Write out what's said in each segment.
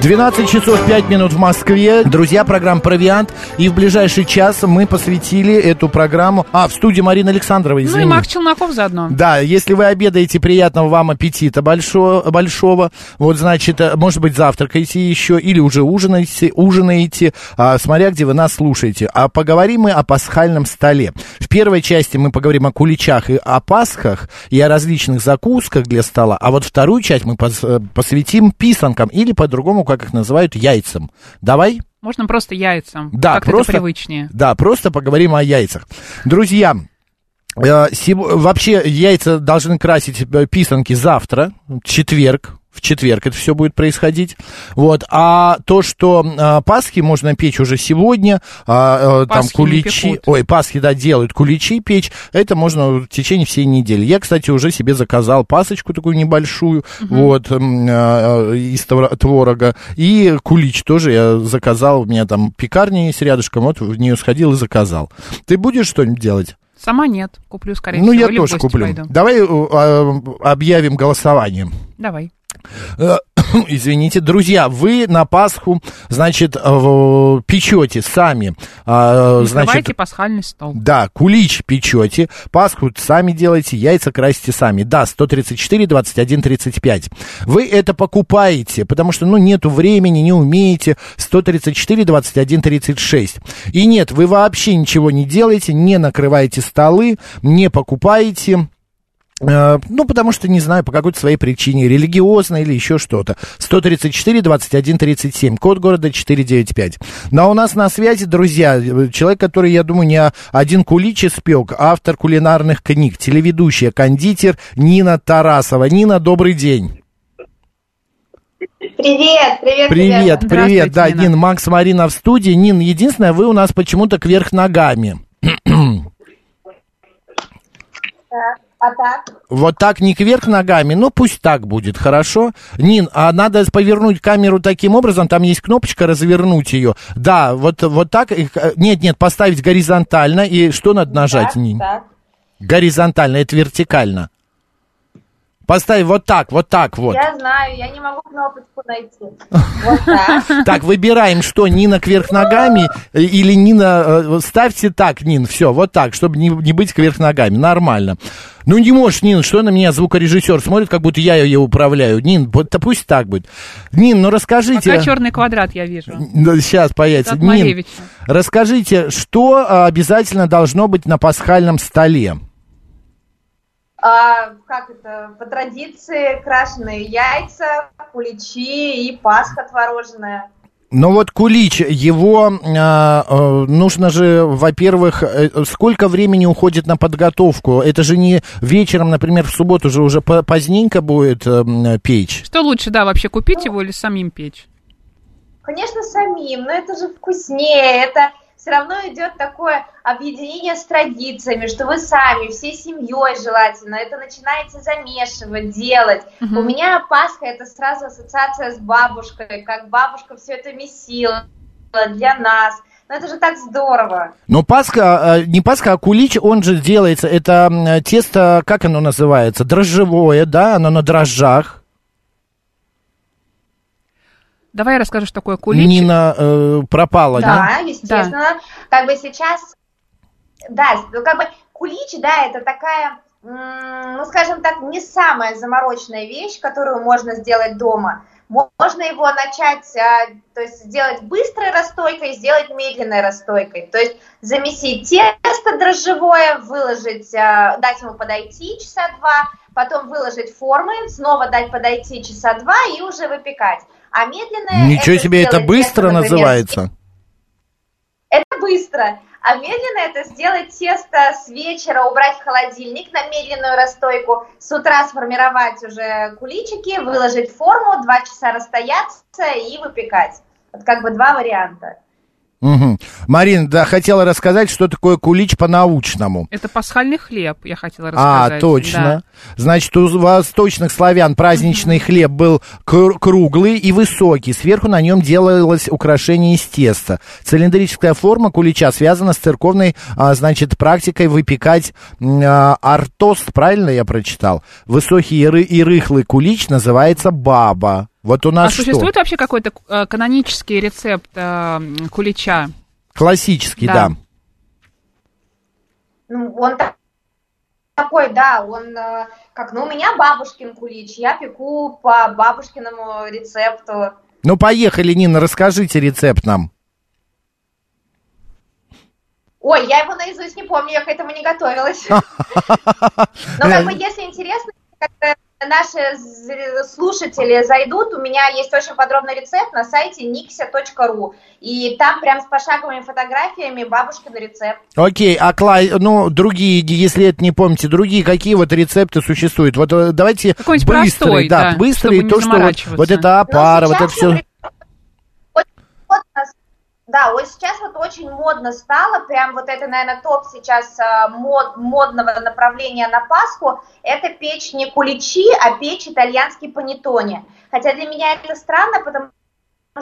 12 часов 5 минут в Москве. Друзья, программа «Провиант». И в ближайший час мы посвятили эту программу... А, в студии Марина Александрова, извини. Ну и Марк Челноков заодно. Да, если вы обедаете, приятного вам аппетита большого, большого. Вот, значит, э, может быть, завтракаете еще или уже ужинаете, ужинаете, а, смотря где вы нас слушаете. А поговорим мы о пасхальном столе. В первой части мы поговорим о куличах и о пасхах, и о различных закусках для стола. А вот вторую часть мы э, посвятим писанкам или по-другому как их называют, яйцам. Давай? Можно просто яйцам. Да, как просто, это привычнее. Да, просто поговорим о яйцах. Друзья, э, вообще яйца должны красить э, писанки завтра, четверг, в четверг это все будет происходить. Вот. А то, что а, Пасхи можно печь уже сегодня, а, а, там куличи, ой, Пасхи, да, делают куличи печь, это можно в течение всей недели. Я, кстати, уже себе заказал пасочку такую небольшую, угу. вот, а, из творога, и кулич тоже я заказал, у меня там пекарня есть рядышком, вот в нее сходил и заказал. Ты будешь что-нибудь делать? Сама нет, куплю, скорее ну, всего. Ну, я тоже куплю. Пойду. Давай э, объявим голосование. Давай. Э, извините, друзья, вы на Пасху, значит, печете сами. А, значит, пасхальный стол. Да, кулич печете, Пасху сами делаете, яйца красите сами. Да, 134, 21, 35. Вы это покупаете, потому что, ну, нету времени, не умеете. 134, 21, 36. И нет, вы вообще ничего не делаете, не накрываете столы, не покупаете Э, ну, потому что, не знаю, по какой-то своей причине, религиозной или еще что-то. 134, 21, 37, код города 495. Но ну, а у нас на связи, друзья, человек, который, я думаю, не один кулич испек, автор кулинарных книг, телеведущая, кондитер Нина Тарасова. Нина, добрый день. Привет, привет, привет. Привет, привет. Да, Нина. Нин, Макс, Марина в студии. Нин, единственное, вы у нас почему-то кверх ногами. А так? Вот так не кверх ногами, ну пусть так будет, хорошо? Нин, а надо повернуть камеру таким образом, там есть кнопочка развернуть ее. Да, вот, вот так, нет, нет, поставить горизонтально, и что надо нажать, так, Нин? Так. Горизонтально, это вертикально. Поставь вот так, вот так вот. Я знаю, я не могу кнопочку найти. Вот так. Так, выбираем, что, Нина кверх ногами или Нина... Э, ставьте так, Нин, все, вот так, чтобы не, не быть кверх ногами, нормально. Ну не можешь, Нин, что на меня звукорежиссер смотрит, как будто я ее управляю. Нин, вот, да пусть так будет. Нин, ну расскажите... Пока черный квадрат я вижу. Сейчас появится. Нин, расскажите, что а, обязательно должно быть на пасхальном столе? А, как это, по традиции крашеные яйца, куличи и пасха творожная. Но вот кулич, его э, э, нужно же, во-первых, э, сколько времени уходит на подготовку? Это же не вечером, например, в субботу же уже поздненько будет э, печь. Что лучше, да, вообще купить его или самим печь? Конечно, самим, но это же вкуснее, это все равно идет такое объединение с традициями, что вы сами, всей семьей желательно, это начинаете замешивать, делать. Угу. У меня Пасха это сразу ассоциация с бабушкой, как бабушка все это месила для нас. Но это же так здорово. Но Пасха, а, не Пасха, а кулич, он же делается, это тесто, как оно называется, дрожжевое, да, оно на дрожжах. Давай я расскажу, что такое кулич. Нина э, пропала, да? Да, естественно. Да. Как бы сейчас, да, ну как бы кулич, да, это такая, ну скажем так, не самая замороченная вещь, которую можно сделать дома. Можно его начать, а, то есть сделать быстрой расстойкой, сделать медленной расстойкой. То есть замесить тесто дрожжевое, выложить, а, дать ему подойти часа два, потом выложить формы, снова дать подойти часа два и уже выпекать. А медленное... Ничего это себе, это быстро тесто, например, называется. Это быстро. А медленно это сделать тесто с вечера, убрать в холодильник на медленную расстойку, с утра сформировать уже куличики, выложить форму, два часа расстояться и выпекать. Вот как бы два варианта. Угу. Марина, да, хотела рассказать, что такое кулич по-научному. Это пасхальный хлеб, я хотела рассказать. А, точно. Да. Значит, у восточных славян праздничный хлеб был круглый и высокий. Сверху на нем делалось украшение из теста. Цилиндрическая форма кулича связана с церковной, а, значит, практикой выпекать а, артост, правильно я прочитал? Высокий и рыхлый кулич называется баба. Вот у нас а существует вообще какой-то э, канонический рецепт э, кулича? Классический, да. да. Ну, он такой, да, он э, как, ну, у меня бабушкин кулич, я пеку по бабушкиному рецепту. Ну, поехали, Нина, расскажите рецепт нам. Ой, я его наизусть не помню, я к этому не готовилась. Но как бы, если интересно, наши слушатели зайдут, у меня есть очень подробный рецепт на сайте nixia.ru. И там прям с пошаговыми фотографиями бабушкин рецепт. Окей, а Клай, ну, другие, если это не помните, другие какие вот рецепты существуют? Вот э, давайте быстрый, простой, да, да, быстрый, то, что вот, вот это опара, вот это все... Да, вот сейчас вот очень модно стало, прям вот это, наверное, топ сейчас а, мод, модного направления на Пасху, это печь не куличи, а печь итальянский панеттоне. Хотя для меня это странно, потому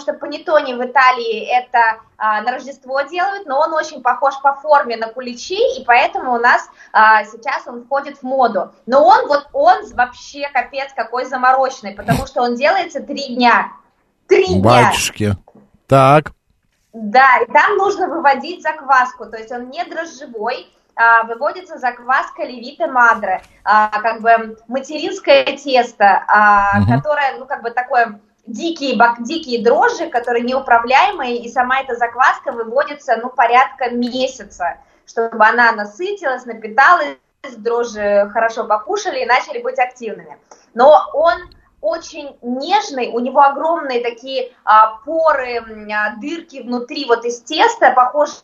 что панеттоне в Италии это а, на Рождество делают, но он очень похож по форме на куличи, и поэтому у нас а, сейчас он входит в моду. Но он вот, он вообще капец какой замороченный, потому что он делается три дня. Три дня. Батюшки. Так. Да, и там нужно выводить закваску, то есть он не дрожжевой, а, выводится закваска левита мадре, а, как бы материнское тесто, угу. которое, ну, как бы такое дикие, бак, дикие дрожжи, которые неуправляемые, и сама эта закваска выводится, ну, порядка месяца, чтобы она насытилась, напиталась, дрожжи хорошо покушали и начали быть активными. Но он очень нежный, у него огромные такие а, поры, а, дырки внутри вот из теста, похожие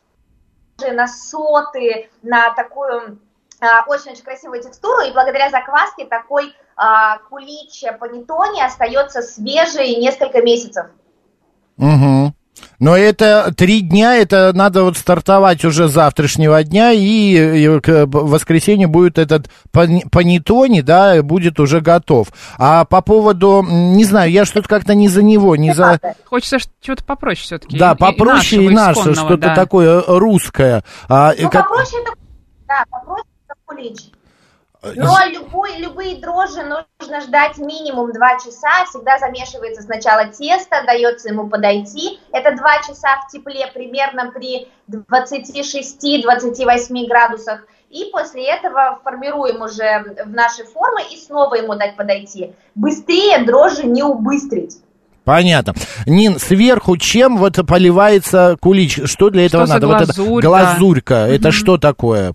на соты, на такую а, очень-очень красивую текстуру, и благодаря закваске такой а, кулич панеттоне остается свежий несколько месяцев. Угу. Но это три дня, это надо вот стартовать уже с завтрашнего дня, и, к воскресенью будет этот панетони, да, будет уже готов. А по поводу, не знаю, я что-то как-то не за него, не за... Хочется что-то попроще все-таки. Да, попроще и, и наше, что-то да. такое русское. А, ну, как... попроще это, да, попроще это кулич. Но любой, любые дрожжи нужно ждать минимум 2 часа. Всегда замешивается сначала тесто, дается ему подойти. Это 2 часа в тепле примерно при 26-28 градусах. И после этого формируем уже в наши формы и снова ему дать подойти. Быстрее дрожжи не убыстрить. Понятно. Нин, сверху чем вот поливается кулич? Что для этого что надо? Глазурь, вот это глазурька. Да. Это угу. что такое?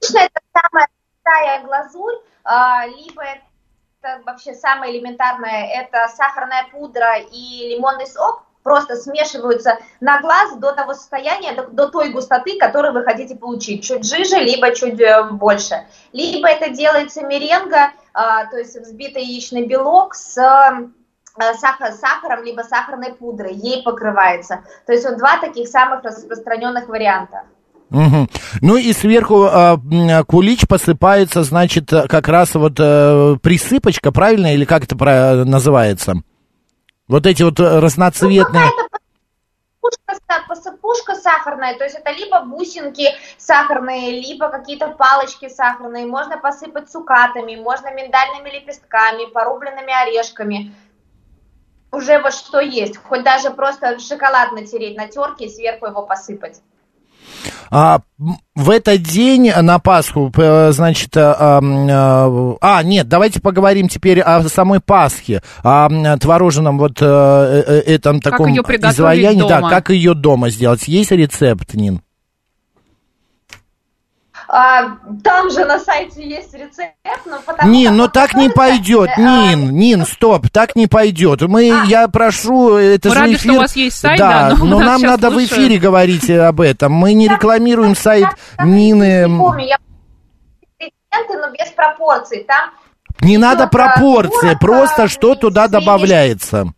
Это самое простая глазурь, а, либо это вообще самое элементарное, это сахарная пудра и лимонный сок, просто смешиваются на глаз до того состояния, до, до той густоты, которую вы хотите получить, чуть жиже, либо чуть э, больше. Либо это делается меренга, а, то есть взбитый яичный белок с э, сахар, сахаром, либо сахарной пудрой, ей покрывается. То есть вот два таких самых распространенных варианта. Угу. Ну и сверху э, кулич посыпается, значит, как раз вот э, присыпочка, правильно, или как это называется? Вот эти вот разноцветные... Ну, посыпушка сахарная, то есть это либо бусинки сахарные, либо какие-то палочки сахарные, можно посыпать цукатами, можно миндальными лепестками, порубленными орешками. Уже вот что есть, хоть даже просто шоколад натереть на терке и сверху его посыпать. А, в этот день на Пасху, значит, а, а, а, нет, давайте поговорим теперь о самой Пасхе, о твороженом вот э, э, этом таком изваянии, дома. да, как ее дома сделать. Есть рецепт, Нин? А, там же на сайте есть рецепт, но потому Нин, ну так не пойдет, а... Нин, Нин, стоп, так не пойдет. Мы, а. я прошу, это Мы же рады, эфир. что у вас есть сайт, да, да но, но нам надо слушаю. в эфире говорить об этом. Мы не рекламируем сайт Нины. Не помню, я но без пропорций. Там не надо пропорции, просто что туда добавляется.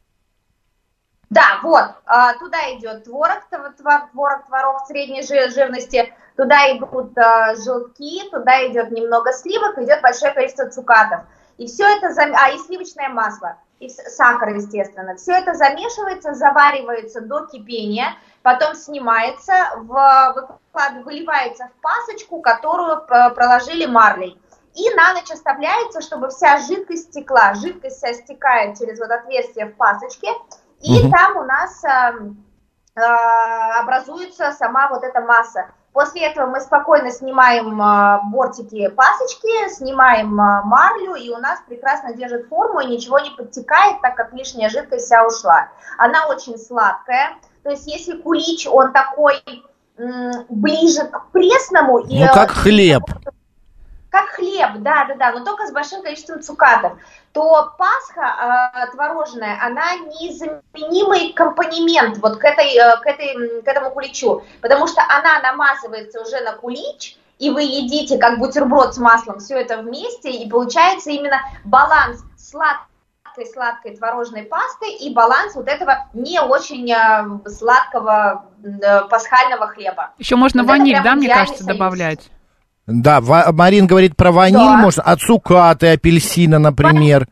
Да, вот, а, туда идет творог, творог, творог средней жи- жирности, туда идут а, желтки, туда идет немного сливок, идет большое количество цукатов. И все это, зам- а, и сливочное масло, и сахар, естественно. Все это замешивается, заваривается до кипения, потом снимается, в, выливается в пасочку, которую п- проложили марлей. И на ночь оставляется, чтобы вся жидкость стекла. Жидкость вся стекает через вот отверстие в пасочке, и Мгм. там у нас эм, э, образуется сама вот эта масса. После этого мы спокойно снимаем э, бортики пасочки, снимаем э, марлю, и у нас прекрасно держит форму, и ничего не подтекает, так как лишняя жидкость вся ушла. Она очень сладкая, то есть если кулич, он такой ближе к пресному, и, Ну, э, как хлеб. Хлеб, да, да, да, но только с большим количеством цукатов, то Пасха э, творожная, она незаменимый компонемент вот к, этой, э, к, этой, к этому куличу, потому что она намазывается уже на кулич, и вы едите как бутерброд с маслом все это вместе, и получается именно баланс сладкой сладкой творожной пасты и баланс вот этого не очень э, сладкого э, пасхального хлеба. Еще можно Вот ваниль, да, мне кажется, союз. добавлять. Да, ва- Марин говорит про ваниль Да. можно, а цукаты, апельсина, например.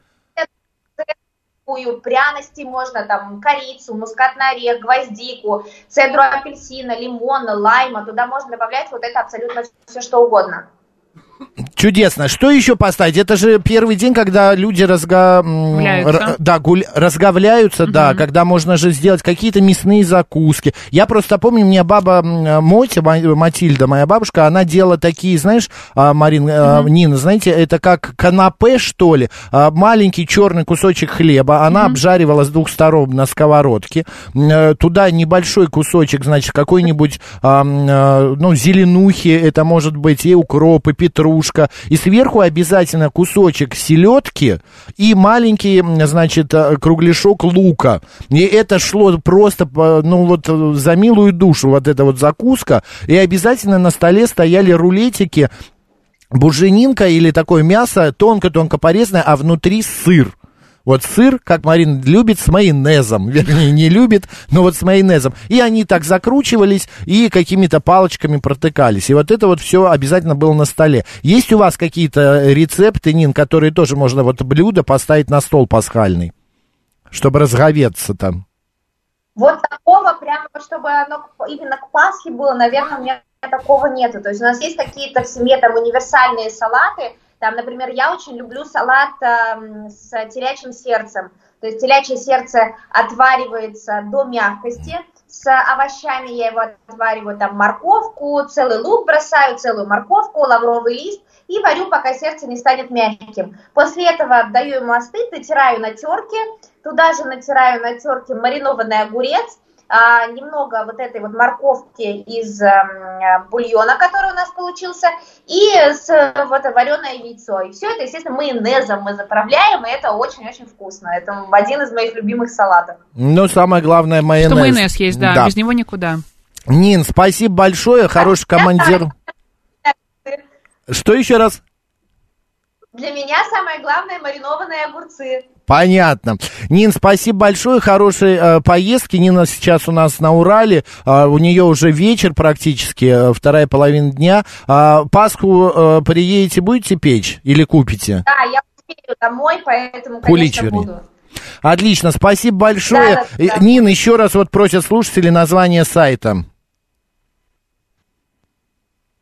Пряности можно, там, корицу, мускатный орех, гвоздику, цедру апельсина, лимона, лайма. Туда можно добавлять вот это абсолютно все, что угодно. Чудесно. Что еще поставить? Это же первый день, когда люди разга... Гуляются. да, гуль- разговляются, да, когда можно же сделать какие-то мясные закуски. Я просто помню, мне баба м, Мотя, Ма- Матильда, моя бабушка, она делала такие, знаешь, а, Марин, а, Нина, знаете, это как канапе, что ли, А, маленький черный кусочек хлеба, она обжаривала с двух сторон на сковородке, э, туда небольшой кусочек, значит, какой-нибудь, э, ну, зеленухи, это может быть и укроп, и петрушка, и сверху обязательно кусочек селедки и маленький, значит, э, кругляшок лука. И это шло просто, ну, вот э, за милую душу, вот эта вот закуска, и обязательно на столе стояли рулетики, буженинка или такое мясо тонко-тонко порезанное, а внутри сыр. Вот сыр, как Марина любит, с майонезом. Вернее, не любит, но вот с майонезом. И они так закручивались и какими-то палочками протыкались. И вот это вот все обязательно было на столе. Есть у вас какие-то рецепты, Нин, которые тоже можно вот блюдо поставить на стол пасхальный? Чтобы разговеться там. Вот такого прямо, чтобы оно именно к Пасхе было, наверное, у меня такого нету. То есть у нас есть какие-то в семье там универсальные салаты. Там, например, я очень люблю салат эм, с телячьим сердцем. То есть телячье сердце отваривается до мягкости. С овощами я его отвариваю, там морковку, целый лук бросаю, целую морковку, лавровый лист и варю, пока сердце не станет мягким. После этого отдаю ему остыть, натираю на терке, туда же натираю на терке маринованный огурец, а, немного вот этой вот морковки из э, бульона, который у нас получился, и с вот вареное яйцо. И все это, естественно, майонезом мы заправляем, и это очень-очень вкусно. Это один из моих любимых салатов. Ну, самое главное, майонез. Что майонез есть, да, без него никуда. Нин, спасибо большое, хороший командир. Что еще раз? Для меня самое главное маринованные огурцы. Понятно. Нин, спасибо большое, хорошей э, поездки. Нина сейчас у нас на Урале, э, у нее уже вечер практически, э, вторая половина дня. А Пасху э, приедете, будете печь или купите? Да, я успею домой, поэтому, Кулич, конечно, вернее. буду. Отлично, спасибо большое. Да, да, Э, да. Нин, еще раз вот просят слушатели название сайта.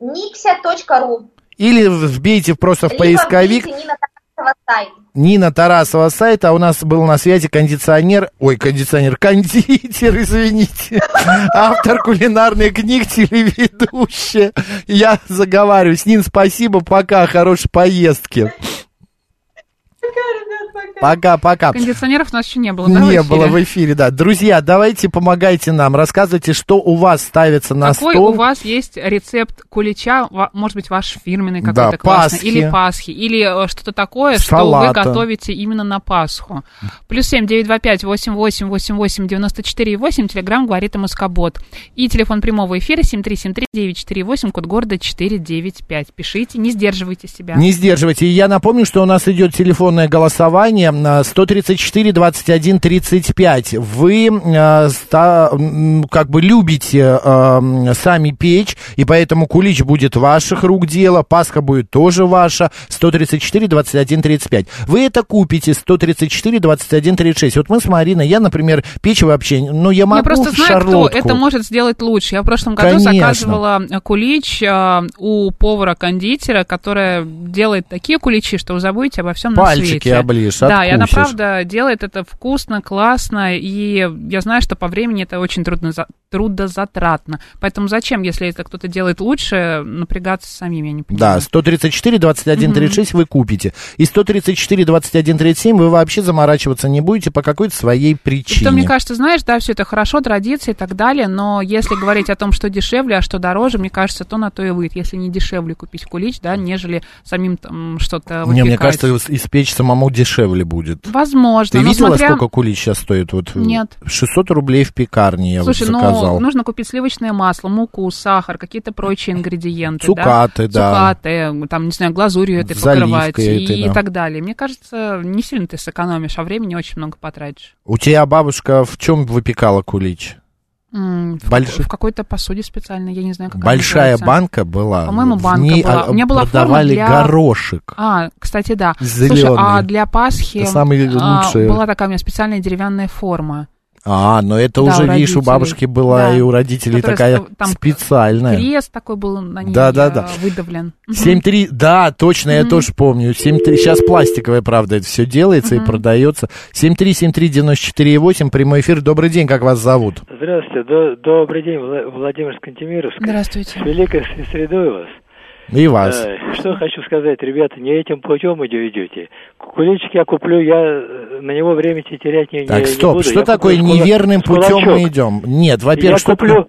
Nixia.ru Или вбейте просто в Либо поисковик Нина Тарасова сайт. Нина Тарасова сайта, а у нас был на связи кондиционер, ой, кондиционер, кондитер, извините, автор кулинарных книг, телеведущая. Я заговариваюсь. Нин, спасибо, пока, хорошей поездки. Пока-пока. Кондиционеров у нас еще не было, да, Не было в эфире, да. Друзья, давайте помогайте нам, рассказывайте, что у вас ставится на Какой стол. у вас есть рецепт кулича, может быть, ваш фирменный Да, какой-то классный, Пасхи. или Пасхи, или э, что-то такое, что Салата. вы готовите именно на Пасху. Плюс семь девять два пять восемь восемь восемь восемь девяносто четыре восемь, телеграмм говорит Москобот. И телефон прямого эфира семь три семь три девять четыре восемь, код города четыре девять пять. Пишите, не сдерживайте себя. Не сдерживайте. И я напомню, что у нас идет телефонное голосование. А, 134, 21, 35. Вы ста- м, как бы любите а, м, сами печь, и поэтому кулич будет ваших рук дело, Пасха будет тоже ваша. 134, 21, 35. Вы это купите 134, 21, 36. Вот мы с Мариной, я, например, печь вообще, ну, я могу Я просто знаю, шарлотку. кто это может сделать лучше. Я в прошлом году Конечно. заказывала э, кулич э, у повара-кондитера, которая делает такие куличи, что вы забудете обо всем на Пальчики свете. оближешь, Да, и она правда делает это вкусно, классно, и я знаю, что по времени это очень трудно, трудозатратно. Поэтому зачем, если это кто-то делает лучше, напрягаться самим, я не понимаю. Да, 134, 21, 36 вы купите. И 134, 21, 37 вы вообще заморачиваться не будете по какой-то своей И причине. Что, мне кажется, знаешь, да, все это хорошо, традиции и так далее, но если говорить о том, что дешевле, а что дороже, мне кажется, то на то и выйдет. Если не дешевле купить кулич, да, нежели самим там что-то Не, мне выпекать. кажется, испечь самому дешевле будет. Возможно. Ты видела, смотря... сколько кулич сейчас стоит? Вот, Нет. 600 рублей в пекарне я Слушай, вот ну, заказал. нужно купить сливочное масло, муку, сахар, какие-то прочие ингредиенты. Цукаты, да. Цукаты, там, не знаю, глазурью это покрывать и, да. так далее. Мне кажется, не сильно ты сэкономишь, а времени очень много потратишь. У тебя бабушка в чем выпекала кулич? В, Больш- в какой-то посуде специальной, я не знаю, как Большая банка была. По-моему, банка ней, была. а, У меня была форма продавали для- горошек. А, кстати, да. Зелёный. Слушай, а для Пасхи Это самый а, была такая у меня специальная деревянная форма. А, но это Да, уже, у видишь, у бабушки была Да. и у родителей Которая такая там специальная. Крест такой был на ней Да, да, да. выдавлен. Мгм. 7-3, да, точно, я тоже помню. 7-3, сейчас пластиковая, правда, это все делается и продается. 7373948, прямой эфир. Добрый день, как вас зовут? Здравствуйте, до- добрый день, Вла- Владимир Скантемировск. Здравствуйте. С великой средой вас. И вас. Э, Что хочу сказать, ребята, не этим путем иде- идете. Куличик я куплю, я э, на него времени терять не, Так, не- не стоп, буду. что Я такое кула- неверным с путем мы кулачок. идем? Нет, Я во-первых, что, куплю,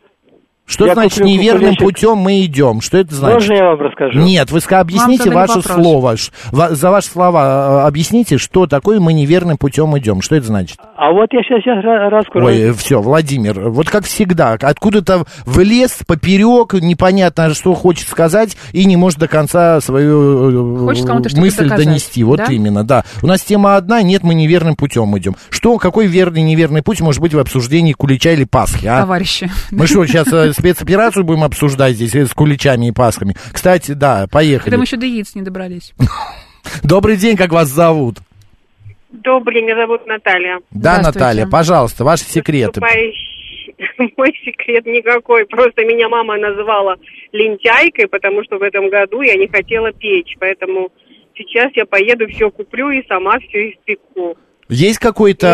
что я значит куплю неверным путем мы идем? Что это значит? можно я вам расскажу? Нет, вы объясните ваше вопрос. слово. За ваши слова э, объясните, что такое мы неверным путем идем. Что это значит? А вот я сейчас, сейчас раскрою. Ой, все, Владимир, вот как всегда, откуда-то влез поперек, непонятно, что хочет сказать, и не может до конца свою э, Хочет мысль доказать, донести. Вот да? именно, да. У нас тема одна, нет, мы неверным путем идем. Что, какой верный, неверный путь может быть в обсуждении кулича или Пасхи, а? Товарищи. Мы что, сейчас э, спецоперацию будем обсуждать здесь э, с куличами и Пасхами? Кстати, да, поехали. Это мы еще до яиц не добрались. Добрый день, как вас зовут? Добрый, меня зовут Наталья. Да. Наталья, пожалуйста, ваши секреты. Мой секрет никакой. Просто меня мама называла лентяйкой, потому что в этом году я не хотела печь. Поэтому сейчас я поеду, все куплю и сама все испеку. Есть какой-то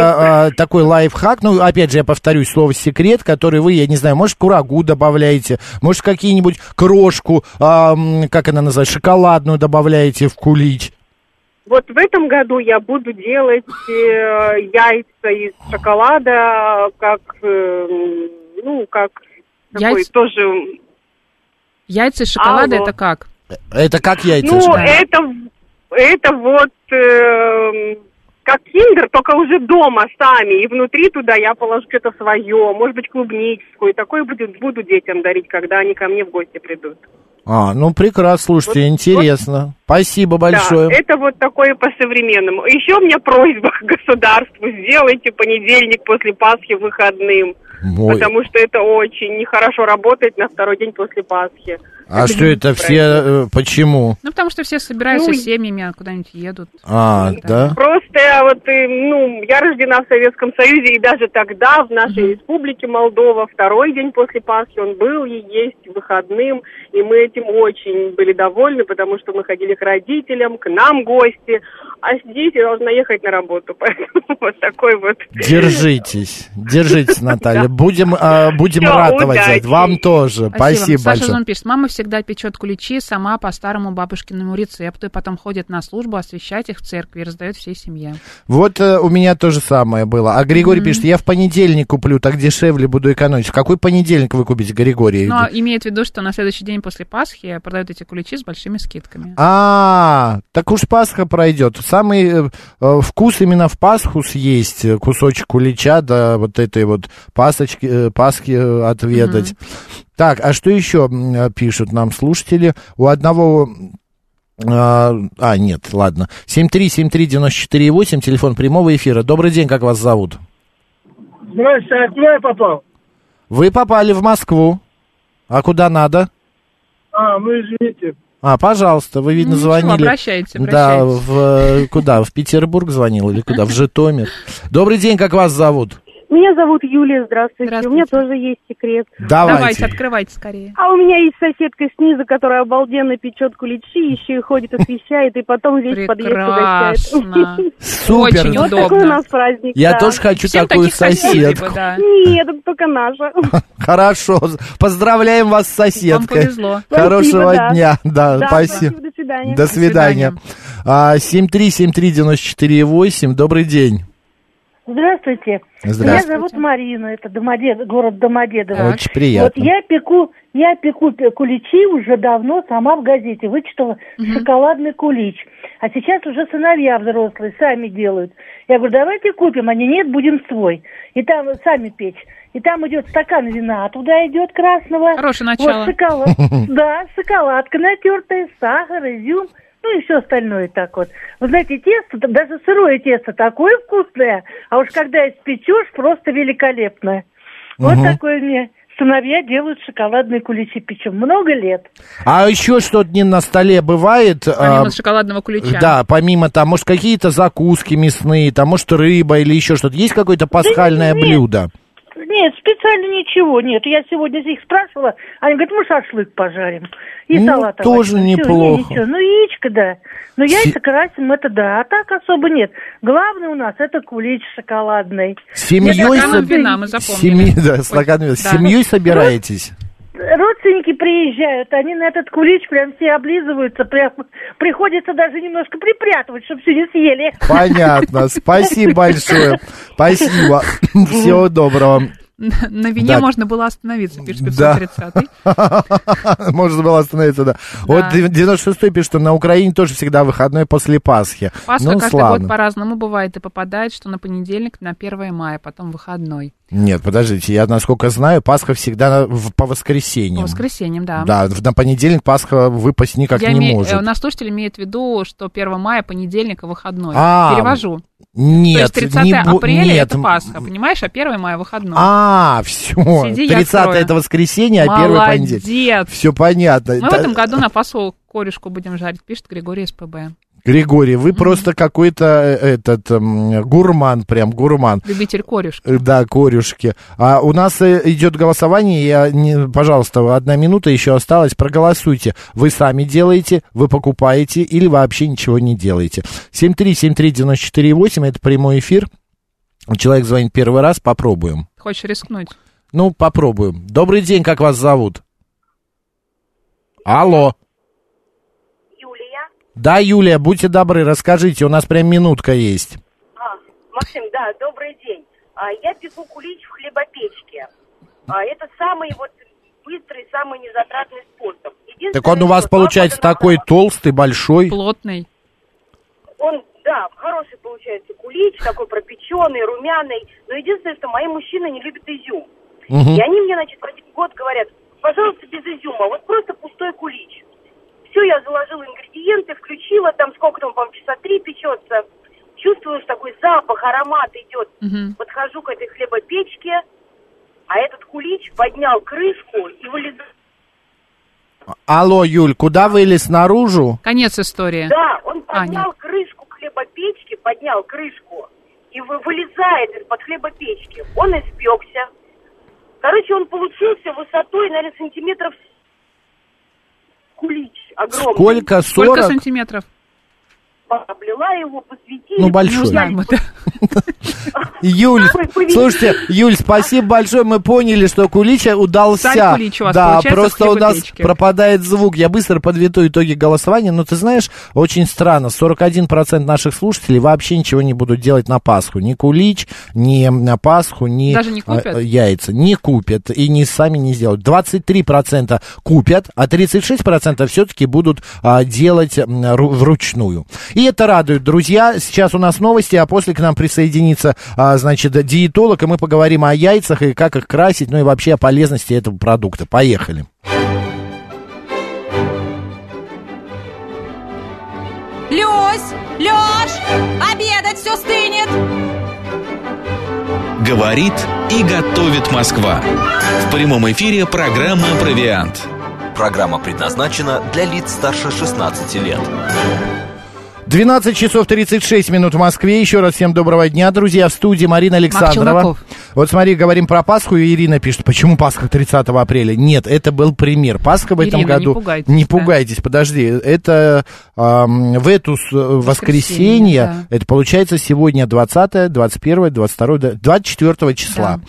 а, такой лайфхак, ну, опять же, я повторюсь, слово секрет, который вы, я не знаю, может, курагу добавляете, может, какие-нибудь крошку, м, как она называется, шоколадную добавляете в кулич. Вот в этом году я буду делать э, яйца из шоколада, как, э, ну, как такой Яйца? тоже... Яйца из шоколада Алло. это как? Это как яйца? Ну, это, это вот э, как киндер, только уже дома сами. И внутри туда я положу что-то свое, может быть, клубническую. И такое будет, буду детям дарить, когда они ко мне в гости придут. А, ну, прекрасно, слушайте, Вот- интересно. Спасибо большое. Да, это вот такое по-современному. Еще у меня просьба к государству. Сделайте понедельник после Пасхи выходным. Ой, Потому что это очень нехорошо работать на второй день после Пасхи. а что это все, э, почему? Ну, потому что все собираются Ну, семьями, а куда-нибудь едут. А, да? Просто вот, э, ну, я рождена в Советском Союзе, и даже тогда в нашей республике Молдова второй день после Пасхи он был и есть выходным, и мы этим очень были довольны, потому что мы ходили к родителям, к нам гости, а здесь я должна ехать на работу, поэтому вот такой вот... Держитесь, держитесь, Наталья. Будем, а, будем Всё, ратовать. удачи. Вам тоже. Спасибо, Саша большое. Зон пишет, мама всегда печет куличи сама по старому бабушкиному рецепту, и потом ходит на службу освещать их в церкви и раздает всей семье. Вот э, у меня то же самое было. А Григорий пишет, я в понедельник куплю, так дешевле буду экономить. В какой понедельник вы купите, Григорий? Но имеет в виду, что на следующий день после Пасхи продают эти куличи с большими скидками. А, так уж Пасха пройдет. Самый э, э, вкус именно в Пасху съесть э, кусочек кулича, да, вот этой вот пасочки, э, Пасхи э, отведать. Так, а что еще пишут нам слушатели? У одного А, а, нет, ладно. 7373948, телефон прямого эфира. Добрый день, как вас зовут? Здравствуйте, а куда я попал? Вы попали в Москву. А куда надо? А, ну извините. А, пожалуйста, вы, видно, Ничего, звонили. обращайте, Да, в, э, куда? В Петербург звонил или куда? В Житомир. Добрый день, как вас зовут? Меня зовут Юлия, здравствуйте. Здравствуйте. У меня тоже есть секрет. Давайте, Давайте. открывайте скорее. А у меня есть соседка снизу, которая обалденно печет куличи, еще и ходит, освещает, и потом весь подъезд угощает. Супер. Очень Вот такой у нас праздник. Я да. тоже хочу Всем такую соседку. бы, да. Нет, это только наша. Хорошо. Поздравляем вас с соседкой. повезло. Хорошего Спасибо, да. дня. Да, Да, спасибо. спасибо, до свидания. До свидания. А, 7373948. Добрый день. Здравствуйте. Здравствуйте. Меня зовут Марина, это Домодед, город Домодедово. Очень приятно. Вот я пеку, я пеку пе- куличи уже давно, сама в газете вычитала шоколадный кулич. А сейчас уже сыновья взрослые сами делают. Я говорю, давайте купим, они нет, будем свой. И там сами печь. И там идет стакан вина, а туда идет красного. Хорошее начало. Вот шоколад. Да, шоколадка натертая, сахар, изюм. Ну и все остальное так вот. Вы знаете, тесто, даже сырое тесто такое вкусное, а уж когда испечешь, просто великолепное. Вот Мгм. такое мне сыновья делают шоколадные куличи печем. Много лет. А еще что-то не на столе бывает? Помимо а, шоколадного кулича. Да, помимо там, может, какие-то закуски мясные, там, может, рыба или еще что-то. Есть какое-то пасхальное нет. блюдо? Нет, специально ничего нет. Я сегодня их спрашивала, они говорят, мы шашлык пожарим. И Ну, салат тоже. Всё, неплохо. не, ничего. Ну, яичко, да. Ну, яйца красим, это да. А так особо нет. Главное у нас это кулич шоколадный. С семьей... запомнили. Семьи, да. С семьей собираетесь? Родственники приезжают, они на этот кулич прям все облизываются, прям приходится даже немножко припрятывать, чтобы все не съели. Понятно. Спасибо большое. Спасибо. Всего доброго. На вине Да. можно было остановиться, пишет Да. 530 Можно было остановиться, да. Вот 96-й пишет, что на Украине тоже всегда выходной после Пасхи. Пасха ну, каждый славно. год по-разному бывает и попадает, что на понедельник, на 1 мая, потом выходной. Нет, подождите, я насколько знаю, Пасха всегда в- по воскресеньям. По воскресеньям, да. Да, в- на понедельник Пасха выпасть никак Я не имею- может. э, Наш слушатель имеет в виду, что 1 мая, понедельник, и выходной. А, Перевожу. Нет, То есть 30 не апреля нет. это Пасха, понимаешь, а 1 мая выходной. А, все. Сиди, я 30 открою. это воскресенье, а первый понедельник. Молодец. Все понятно. Мы в Да, этом году на Пасху корешку будем жарить, пишет Григорий СПБ. Григорий, вы просто какой-то э, этот м, гурман, прям гурман. Любитель корешки. Э, Да, корюшки. А у нас э, идет голосование. Я не, пожалуйста, одна минута еще осталась. Проголосуйте. Вы сами делаете, вы покупаете или вообще ничего не делаете. 7373948, это прямой эфир. Человек звонит первый раз, попробуем. Хочешь рискнуть? Ну, попробуем. Добрый день, как вас зовут? Алло. Да, Юлия, будьте добры, расскажите, у нас прям минутка есть. А, Максим, да, добрый день. А, я пеку кулич в хлебопечке. А, это самый вот быстрый, самый незатратный способ. Единственное, Так он у вас получается такой толстый, большой. Плотный. Он, да, хороший получается кулич, такой пропеченный, румяный. Но единственное, что мои мужчины не любят изюм. Мгм. И они мне, значит, в один год говорят, пожалуйста, без изюма, вот просто пустой кулич. Все, я заложила ингредиенты, включила, там сколько там, по-моему, часа три печется. Чувствую, что такой запах, аромат идет. Подхожу к этой хлебопечке, а этот кулич поднял крышку и вылезает. Алло, Юль, куда вылез наружу? Конец истории. Да, он А, поднял крышку хлебопечки, поднял крышку и вы- вылезает из-под хлебопечки. Он испекся. Короче, он получился высотой, наверное, сантиметров кулич огромный. Сколько? Сколько 40? сантиметров? Облила его, посветили. Ну, большой. Юль, слушайте, Юль, спасибо большое, мы поняли, что Кулича удался. Царь Кулич у вас да, просто у нас пропадает звук. Я быстро подведу итоги голосования, но ты знаешь, очень странно, 41% наших слушателей вообще ничего не будут делать на Пасху. Ни Кулич, ни на Пасху, ни Даже не купят? а, яйца. Не купят и не сами не сделают. 23% купят, а 36% все-таки будут а, делать вручную. И это радует, друзья. Сейчас у нас новости, а после к нам присоединится, а, значит, диетолог, и мы поговорим о яйцах и как их красить, ну и вообще о полезности этого продукта. Поехали. Леш, обедать все стынет. Говорит и готовит Москва. В прямом эфире программа «Провиант». Программа предназначена для лиц старше 16 лет. 12 часов 36 минут в Москве. Еще раз всем доброго дня, друзья. В студии Марина Александрова. Вот смотри, говорим про Пасху, и Ирина пишет, почему Пасха 30 апреля? Нет, это был пример. Пасха в этом Ирина, не году... пугайтесь, Не да. пугайтесь, подожди. Это ам, в эту с- воскресенье, да. это получается сегодня 20, 21, 22, да, 24 числа.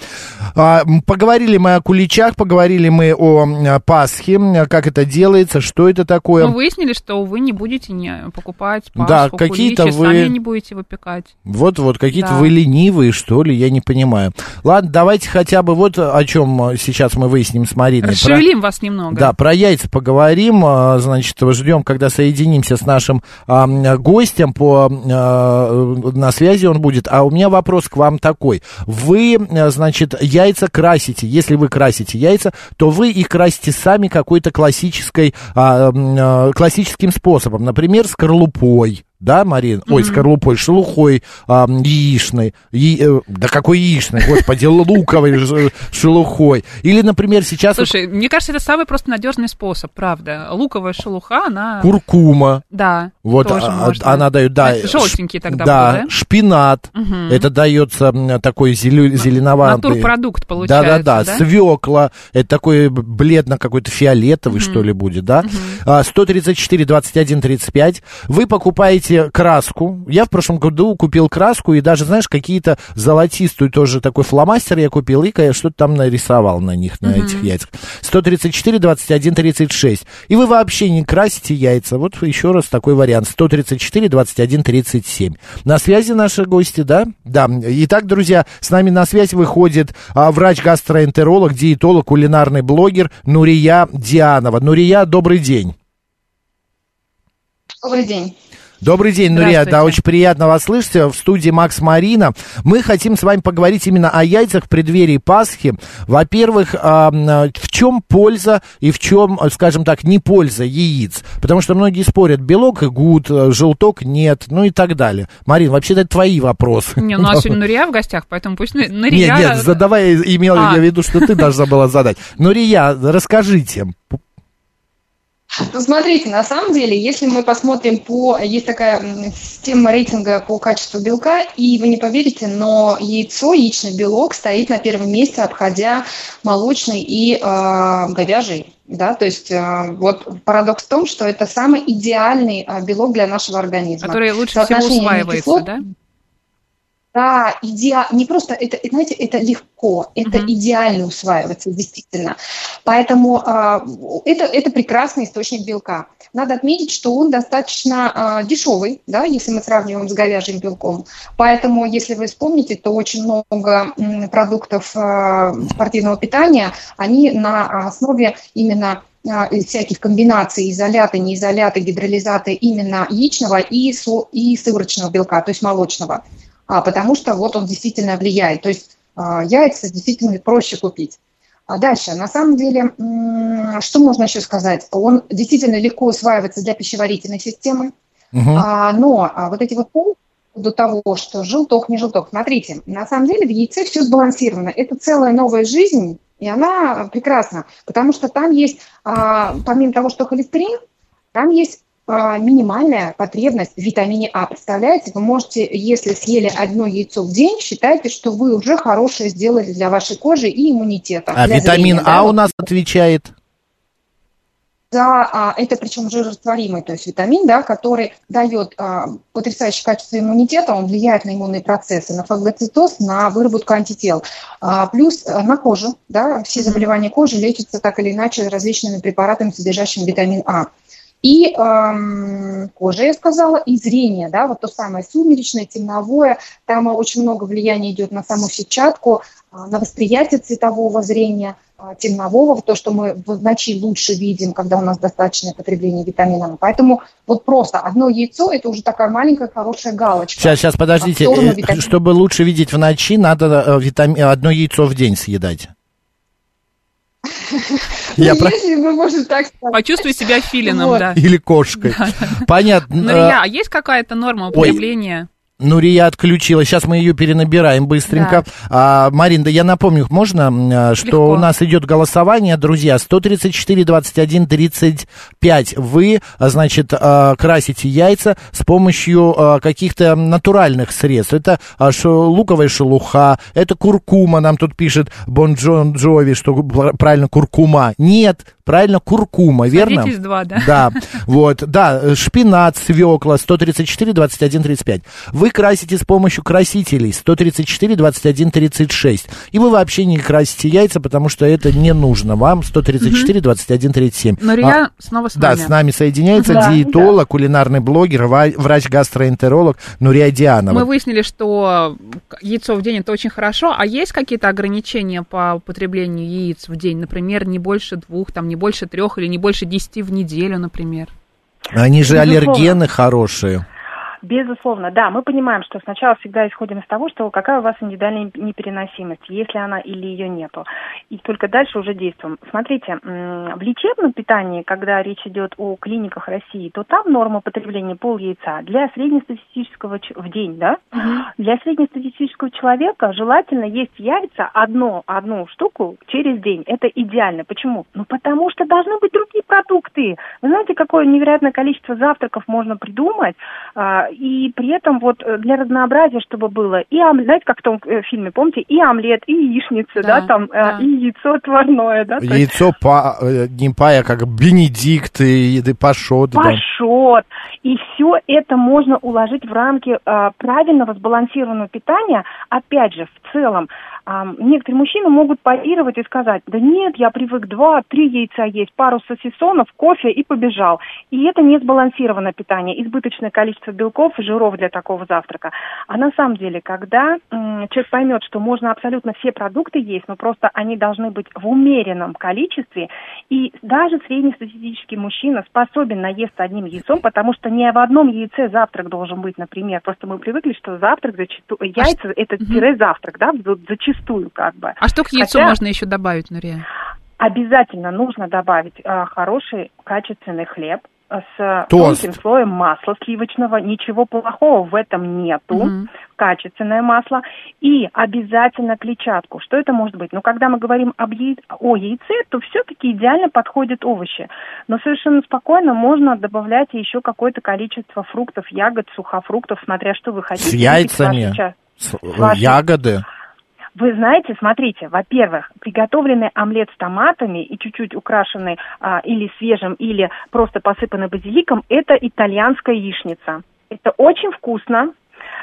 А, м, поговорили мы о куличах, поговорили мы о Пасхе, как это делается, что это такое. Мы выяснили, что, увы, не будете не покупать Пасху, Да, какие-то вы- сами не будете выпекать. Вот-вот, какие-то Да. вы ленивые, что ли, я не понимаю. Ладно, давайте хотя бы вот о чем сейчас мы выясним с Мариной. Про- Расшевелим вас немного. Да, про яйца поговорим. а, Значит, ждем, когда соединимся с нашим м, гостем по а, на связи он будет. А у меня вопрос к вам такой: вы, а, значит, яйца красите. Если вы красите яйца, то вы их красите сами какой-то классической м, а, классическим способом, например, скорлупой. Да, Марин? Ой, скорлупой, шелухой м, яичной. Я- э, да какой яичной, господи, луковой шелухой. Или, например, сейчас... Слушай, мне кажется, это самый просто надежный способ, правда. Луковая шелуха, она... Куркума. Да, Вот а- она дает, да, желтенький тогда да, шпинат, это дается такой зеленоватый. натурпродукт получается, Да, да, да, да? свекла, это такой бледно какой-то фиолетовый, что ли, будет, да? А, 134, 21, 35. Вы покупаете краску. Я в прошлом году купил краску и даже, знаешь, какие-то золотистую тоже такой фломастер я купил и что-то там нарисовал на них, на Мгм. этих яйцах. 134, 21, 36. И вы вообще не красите яйца. Вот еще раз такой вариант. 134, 21, 37. На связи наши гости, да? Да. Итак, друзья, с нами на связь выходит а, врач-гастроэнтеролог, диетолог, кулинарный блогер Нурия Дианова. Нурия, добрый день. Добрый день. Добрый день, Нурия. Да, очень приятно вас слышать. В студии Макс Марина. Мы хотим с вами поговорить именно о яйцах в преддверии Пасхи. Во-первых, а, м, в чем польза и в чем, э, скажем так, не польза яиц? Потому что многие спорят, белок и гуд, э, желток нет, ну и так далее. Марин, вообще-то это твои вопросы. Не, ну, у нас сегодня Нурия в гостях, поэтому пусть Нурия... Нет, нет, задавай, имел А. я в виду, что ты должна была задать. Нурия, расскажите. Ну, смотрите, на самом деле, если мы посмотрим по... Есть такая система рейтинга по качеству белка, и вы не поверите, но яйцо, яичный белок стоит на первом месте, обходя молочный и э, говяжий. Да, то есть э, вот парадокс в том, что это самый идеальный э, белок для нашего организма. Который лучше всего усваивается, аминокислот- да? Да, идеа... не просто это, знаете, это легко, это идеально усваивается, действительно. Поэтому а, это, это прекрасный источник белка. Надо отметить, что он достаточно а, дешевый, да, если мы сравниваем с говяжьим белком. Поэтому, если вы вспомните, то очень много м, продуктов а, спортивного питания, они на основе именно всяких комбинаций изоляты, неизоляты, гидролизаты именно яичного и, со- и сывороточного белка, то есть молочного а, потому что вот он действительно влияет. То есть а, яйца действительно проще купить. А дальше, на самом деле, что можно еще сказать? Он действительно легко усваивается для пищеварительной системы, а, но а, вот эти вот пункты до того, что желток, не желток. Смотрите, на самом деле в яйце все сбалансировано. Это целая новая жизнь, и она прекрасна, потому что там есть, а, помимо того, что холестерин, там есть минимальная потребность в витамине А. Представляете, вы можете, если съели одно яйцо в день, считайте, что вы уже хорошее сделали для вашей кожи и иммунитета. А витамин зрения, да, А у вот. нас отвечает. Да, а, это причем жирорастворимый, то есть витамин, да, который дает а, потрясающее качество иммунитета, он влияет на иммунные процессы, на фагоцитоз, на выработку антител. А, плюс а, на кожу, да, все заболевания кожи лечатся так или иначе различными препаратами, содержащими витамин А. И эм, кожа, я сказала, и зрение, да, вот то самое сумеречное, темновое, там очень много влияния идет на саму сетчатку, а, на восприятие цветового зрения, а, темнового, то, что мы в ночи лучше видим, когда у нас достаточное потребление витаминов. Поэтому вот просто одно яйцо – это уже такая маленькая хорошая галочка. Сейчас, сейчас, подождите. Э. Чтобы лучше видеть в ночи, надо э, витами- одно яйцо в день съедать. Я про- Если мы можем так сказать. Почувствуй себя филином, Вот. да. Или кошкой. Понятно. Ну, Э, Илья, а есть какая-то норма употребления? Нурия отключила. Сейчас мы ее перенабираем быстренько. А, Марин, да я напомню, можно, а, что Легко. у нас идет голосование, друзья, 134, 21, 35. Вы, а, значит, а, красите яйца с помощью а, каких-то натуральных средств. Это а, луковая шелуха, это куркума, нам тут пишет Бон Джон Джови, что пр- правильно куркума. Нет, правильно куркума, верно? Садитесь два, да? Да, вот, да, шпинат, свекла, 134, 21, 35. Вы красите с помощью красителей, 134, 21, 36. И вы вообще не красите яйца, потому что это не нужно вам, 134, 21, 37. Но Илья снова с Да, нами. с нами соединяется Да, диетолог, кулинарный блогер, врач-гастроэнтеролог Нурия Дианова. Мы выяснили, что яйцо в день это очень хорошо, а есть какие-то ограничения по употреблению яиц в день? Например, не больше двух, там, не больше трех или не больше десяти в неделю, например. Они же Безусловно. аллергены хорошие. Безусловно, да. Мы понимаем, что сначала всегда исходим из того, что какая у вас индивидуальная непереносимость, если она или ее нету. И только дальше уже действуем. Смотрите, в лечебном питании, когда речь идет о клиниках России, то там норма потребления пол яйца для среднестатистического в день, да? Для среднестатистического человека желательно есть яйца одно, одну штуку через день. Это идеально. Почему? Ну, потому что должны быть другие продукты. Вы знаете, какое невероятное количество завтраков можно придумать, а, и при этом вот э, для разнообразия, чтобы было и омлет, знаете, как в том э, фильме, помните, и омлет, и яичница, да, Да, там, э, да. и яйцо отварное, да, то есть Яйцо па, не пая, как Бенедикт и, и Пашот. да. пашот. И все это можно уложить в рамки а, правильного сбалансированного питания. Опять же, в целом, а, некоторые мужчины могут парировать и сказать, да нет, я привык два-три яйца есть, пару сосисонов, кофе и побежал. И это не сбалансированное питание, избыточное количество белков и жиров для такого завтрака. А на самом деле, когда человек поймет, что можно абсолютно все продукты есть, но просто они должны быть в умеренном количестве, и даже среднестатистический мужчина способен наесться одним яйцом, потому что не в одном яйце завтрак должен быть, например. Просто мы привыкли, что завтрак, зачастую, яйца это тире завтрак, да, зачастую как бы. А что к яйцу Хотя можно еще добавить, Нурия? Обязательно нужно добавить а, хороший качественный хлеб а, с Тост. тонким слоем масла сливочного. Ничего плохого в этом нету. Мгм. Качественное масло. И обязательно клетчатку. Что это может быть? Ну, когда мы говорим об яи- о яйце, то все-таки идеально подходят овощи. Но совершенно спокойно можно добавлять еще какое-то количество фруктов, ягод, сухофруктов, смотря что вы хотите. С яйцами, сейчас- с- ваши- ягоды. Вы знаете, смотрите, во-первых, приготовленный омлет с томатами и чуть-чуть украшенный а, или свежим, или просто посыпанный базиликом, это итальянская яичница. Это очень вкусно.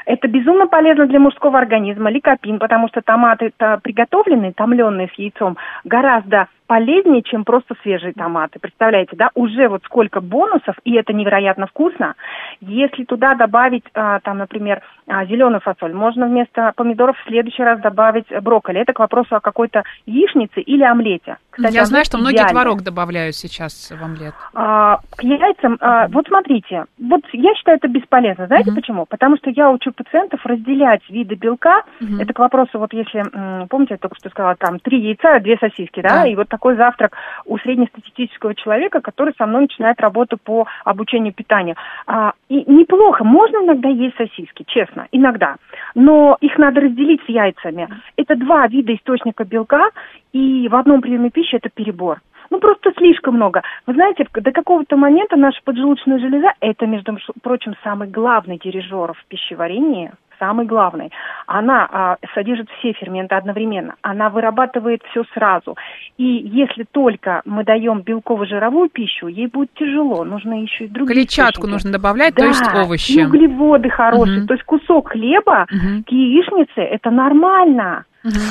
Это безумно полезно для мужского организма, ликопин, потому что томаты то приготовленные, томленные с яйцом, гораздо полезнее, чем просто свежие томаты. Представляете, да? Уже вот сколько бонусов, и это невероятно вкусно. Если туда добавить, а, там, например, зеленую фасоль, можно вместо помидоров в следующий раз добавить брокколи. Это к вопросу о какой-то яичнице или омлете. Кстати, Я знаю, омлет что многие творог добавляют сейчас в омлет. А, к яйцам, а, вот смотрите, вот я считаю это бесполезно. Знаете почему? Потому что я учу пациентов разделять виды белка. Это к вопросу, вот если, помните, я только что сказала, там, три яйца, две сосиски, да, Да. и вот такой завтрак у среднестатистического человека, который со мной начинает работу по обучению питанию. А, и неплохо, можно иногда есть сосиски, честно, иногда, но их надо разделить с яйцами. Это два вида источника белка, и в одном приеме пищи это перебор. Ну, просто слишком много. Вы знаете, до какого-то момента наша поджелудочная железа, это, между прочим, самый главный дирижер в пищеварении, самый главный. Она а, содержит все ферменты одновременно. Она вырабатывает все сразу. И если только мы даем белково-жировую пищу, ей будет тяжело. Нужно еще и другие Клетчатку источники. нужно добавлять, да, то есть и овощи. углеводы хорошие. Мгм. То есть кусок хлеба к яичнице – это нормально.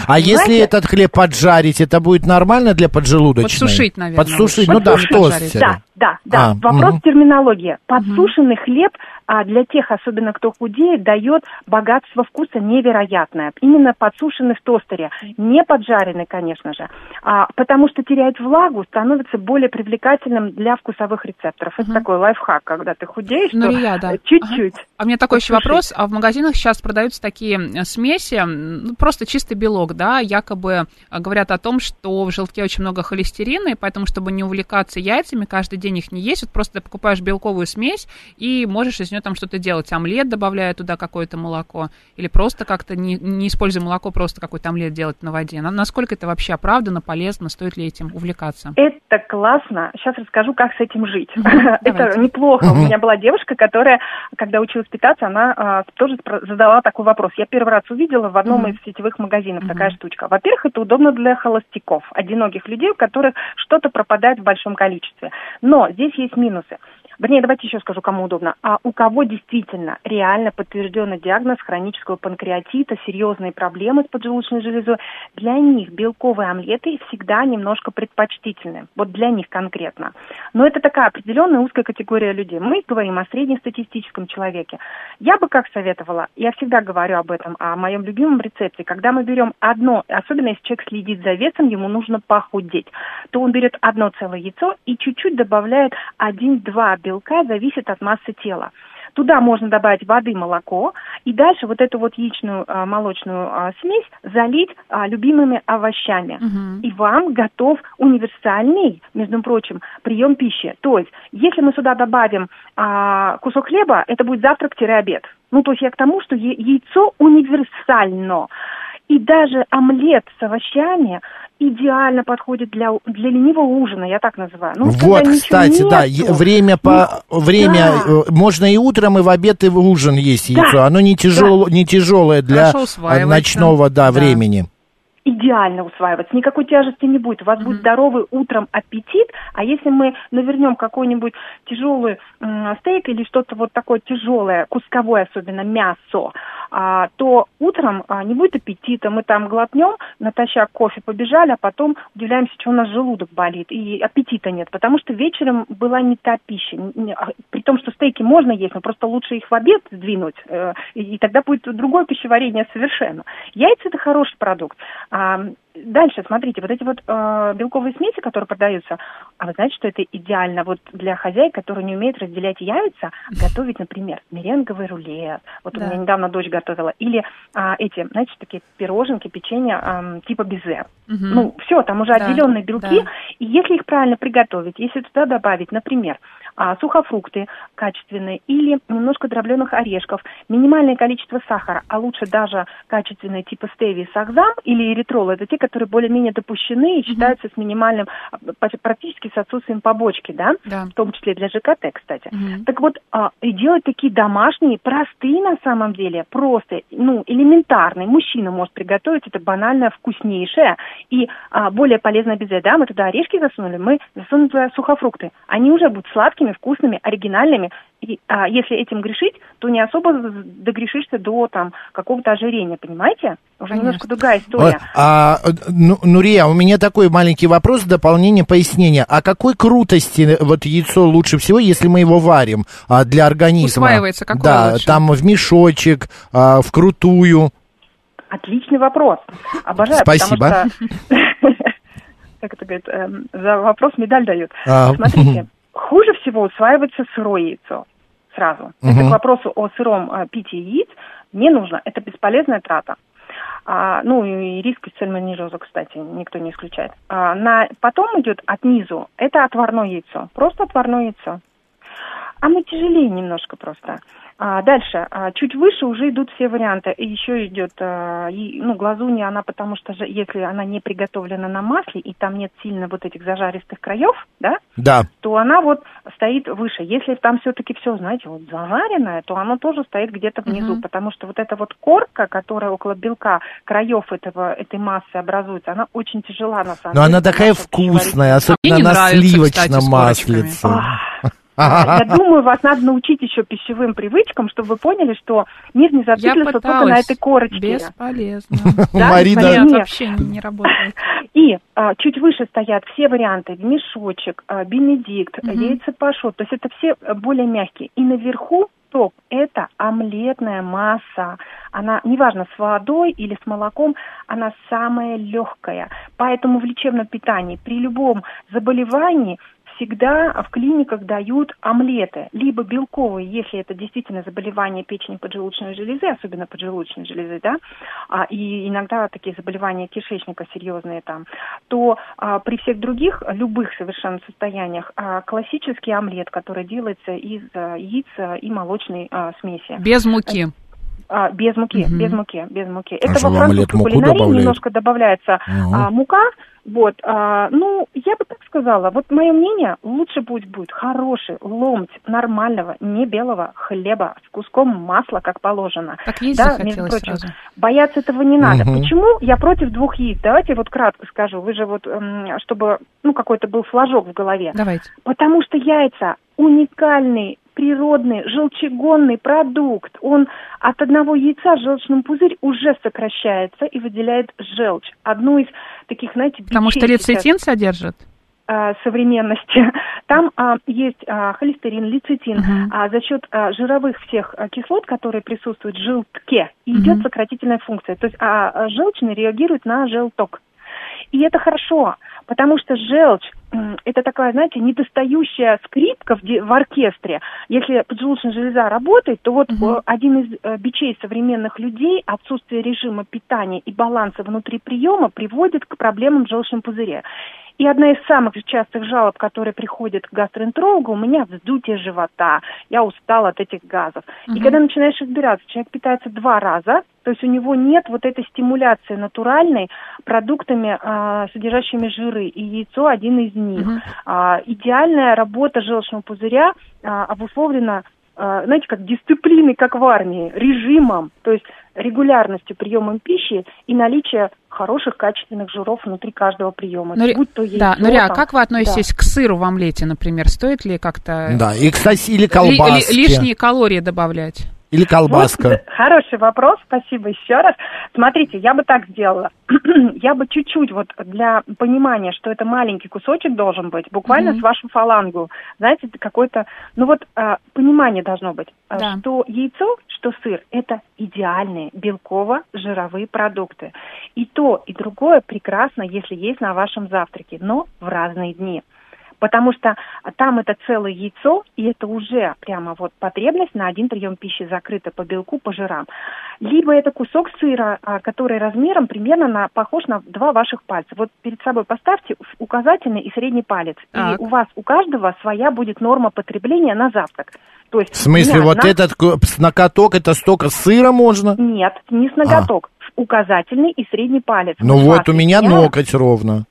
А если этот хлеб поджарить, это будет нормально для поджелудочной? Подсушить, наверное, Подсушить, лучше. ну да, в Подсушить. тостере. Да, да, да. А, Вопрос терминологии. Подсушенный хлеб а для тех, особенно кто худеет, дает богатство вкуса невероятное. Именно подсушенный в тостере, не поджаренный, конечно же, а, потому что теряет влагу, становится более привлекательным для вкусовых рецепторов. Это такой лайфхак, когда ты худеешь, Ну, то я, да. чуть-чуть. А у меня такой еще вопрос. А в магазинах сейчас продаются такие смеси, ну, просто чистый белок, да, якобы э, говорят о том, что в желтке очень много холестерина, и поэтому, чтобы не увлекаться яйцами, каждый день их не есть, вот просто ты покупаешь белковую смесь и можешь из нее там что-то делать. Омлет добавляя туда какое-то молоко, или просто как-то не, не используя молоко, просто какой-то омлет делать на воде. На- Насколько это вообще оправдано, полезно, стоит ли этим увлекаться? Это классно. Сейчас расскажу, как с этим жить. Это неплохо. У меня была девушка, которая, когда училась питаться, она а, тоже задала такой вопрос. Я первый раз увидела в одном Мгм. из сетевых магазинов такая штучка. Во-первых, это удобно для холостяков, одиноких людей, у которых что-то пропадает в большом количестве. Но здесь есть минусы. Вернее, давайте еще скажу, кому удобно. А у кого действительно реально подтвержденный диагноз хронического панкреатита, серьезные проблемы с поджелудочной железой, для них белковые омлеты всегда немножко предпочтительны. Вот для них конкретно. Но это такая определенная узкая категория людей. Мы говорим о среднестатистическом человеке. Я бы как советовала, я всегда говорю об этом, о моем любимом рецепте, когда мы берем одно, особенно если человек следит за весом, ему нужно похудеть, то он берет одно целое яйцо и чуть-чуть добавляет 1-2 белка, зависит от массы тела. Туда можно добавить воды, молоко, и дальше вот эту вот яичную а, молочную а, смесь залить а, любимыми овощами. И вам готов универсальный, между прочим, прием пищи. То есть, если мы сюда добавим а, кусок хлеба, это будет завтрак-обед. Ну, то есть я к тому, что яйцо универсально. И даже омлет с овощами идеально подходит для, для ленивого ужина, я так называю. Ну, вот, когда ничего кстати, да, нету. е- время по время да. э, можно и утром, и в обед, и в ужин есть Да. яйцо. Оно не тяжело, не тяжелое для э, усваивается. ночного, да, Да. времени. идеально усваиваться, никакой тяжести не будет. У вас будет здоровый утром аппетит, а если мы навернем какой-нибудь тяжелый м, стейк или что-то вот такое тяжелое, кусковое особенно мясо, то утром а, не будет аппетита, мы там глотнем, натощак кофе побежали, а потом удивляемся, что у нас желудок болит, и аппетита нет, потому что вечером была не та пища, а, при том, что стейки можно есть, но просто лучше их в обед сдвинуть, э, и тогда будет другое пищеварение совершенно. Яйца это хороший продукт. Дальше, смотрите, вот эти вот э, белковые смеси, которые продаются, а вы знаете, что это идеально вот для хозяек, которые не умеют разделять яйца, готовить, например, меренговый рулет. Вот у Да. меня недавно дочь готовила. Или а, эти, знаете, такие пироженки, печенье ам, типа безе. Мгм. Ну, все, там уже Да, отделенные белки. да. И если их правильно приготовить, если туда добавить, например, а, сухофрукты качественные или немножко дробленых орешков, минимальное количество сахара, а лучше даже качественные типа стевии сахзам или эритрол, это те, которые более-менее допущены и считаются с минимальным, а, практически с отсутствием побочки, да, Да. в том числе для ЖКТ, кстати. Мгм. Так вот, а, и делать такие домашние, простые на самом деле, просто, ну, элементарные. Мужчина может приготовить это банальное, вкуснейшее и а, более полезное безе. Да, мы туда орешки засунули, мы засунули туда сухофрукты. Они уже будут сладкими, вкусными, оригинальными. И а, если этим грешить, то не особо догрешишься до там какого-то ожирения, понимаете? Уже немножко другая история. А, э, ну, Нурия, у меня такой маленький вопрос, дополнение, пояснение. А какой крутости э, вот яйцо лучше всего, если мы его варим а, для организма? Усваивается какое Да, лучше? там в мешочек, а, в крутую. Отличный вопрос. Обожаю, Спасибо. потому что... Как это говорит, эм, за вопрос медаль дают. А, Смотрите, хуже всего усваивается сырое яйцо сразу. Это Мгм. к вопросу о сыром э, питье яиц не нужно. Это бесполезная трата. А, ну и риск сальмонеллеза, кстати, никто не исключает. А, на, потом идет от низу, это отварное яйцо, просто отварное яйцо. Оно тяжелее немножко просто. А, дальше, а, чуть выше уже идут все варианты. И еще идет, а, и, ну, глазунья, она потому что же, если она не приготовлена на масле, и там нет сильно вот этих зажаристых краев, да, Да. то она вот стоит выше. Если там все-таки все, знаете, вот зажаренное, то оно тоже стоит где-то внизу, потому что вот эта вот корка, которая около белка, краев этого, этой массы образуется, она очень тяжела на самом Но деле. она такая вкусная, особенно на сливочном маслице. Я думаю, вас надо научить еще пищевым привычкам, чтобы вы поняли, что мир не зациклился только на этой корочке. Бесполезно. Да, Марина-? Нет, вообще не работает. И а, чуть выше стоят все варианты. Мешочек, а, бенедикт, Мгм. яйца пашот. То есть это все а, более мягкие. И наверху стоп, это омлетная масса. Она, неважно, с водой или с молоком, она самая легкая. Поэтому в лечебном питании при любом заболевании всегда в клиниках дают омлеты, либо белковые, если это действительно заболевание печени поджелудочной железы, особенно поджелудочной железы, да, а, и иногда такие заболевания кишечника серьезные там, то а, при всех других, любых совершенно состояниях, а, классический омлет, который делается из яиц и молочной смеси. Без муки. А, без муки, угу. без муки, без муки. А Это что, во французской кулинарии добавляют? немножко добавляется Ага. а, мука. Вот, а, ну, я бы так сказала, вот мое мнение, лучше пусть будет хороший ломть нормального, не белого хлеба с куском масла, как положено. Так есть да, между прочим, сразу. бояться этого не надо. Мгм. Почему я против двух яиц? Давайте вот кратко скажу. Вы же вот, чтобы, ну, какой-то был флажок в голове. Давайте. Потому что яйца уникальный, природный, желчегонный продукт. Он от одного яйца желчный пузырь уже сокращается и выделяет желчь. Одну из таких, знаете, Потому что лецитин содержит? а, современности. Там а, есть а, холестерин, лецитин. Мгм. А за счет а, жировых всех а, кислот, которые присутствуют в желтке, идет сократительная функция. То есть а, а, желчный реагирует на желток. И это хорошо, потому что желчь это такая, знаете, недостающая скрипка в, в оркестре. Если поджелудочная железа работает, то вот э, один из э, бичей современных людей, отсутствие режима питания и баланса внутри приема приводит к проблемам в желчном пузыре. И одна из самых частых жалоб, которые приходят к гастроэнтерологу, у меня вздутие живота, я устала от этих газов. И Мгм. когда начинаешь разбираться, человек питается два раза, то есть у него нет вот этой стимуляции натуральной продуктами, а, содержащими жиры, и яйцо один из них. Мгм. А, идеальная работа желчного пузыря а, обусловлена, знаете, как дисциплиной, как в армии, режимом, то есть регулярностью приемом пищи и наличие хороших качественных жиров внутри каждого приема. Ну, Ре- будь то яйцо, да, ну, Ря, там, как вы относитесь да. к сыру в омлете, например? Стоит ли как-то Да, и, кстати, или ли- колбаски. ли- лишние калории добавлять? Или колбаска. Вот, хороший вопрос, спасибо еще раз. Смотрите, я бы так сделала. я бы чуть-чуть вот для понимания, что это маленький кусочек должен быть, буквально Мгм. с вашу фалангу. Знаете, какое-то, ну вот а, понимание должно быть, а, Да. что яйцо, что сыр – это идеальные белково-жировые продукты. И то, и другое прекрасно, если есть на вашем завтраке, но в разные дни. Потому что там это целое яйцо, и это уже прямо вот потребность на один прием пищи закрыта по белку, по жирам. Либо это кусок сыра, а, который размером примерно на, похож на два ваших пальца. Вот перед собой поставьте указательный и средний палец. Так. И у вас у каждого своя будет норма потребления на завтрак. То есть В смысле, вот одна- этот с ноготок, это столько сыра можно? Нет, не с ноготок. Указательный и средний палец. Ну Вот у меня ноготь ровно.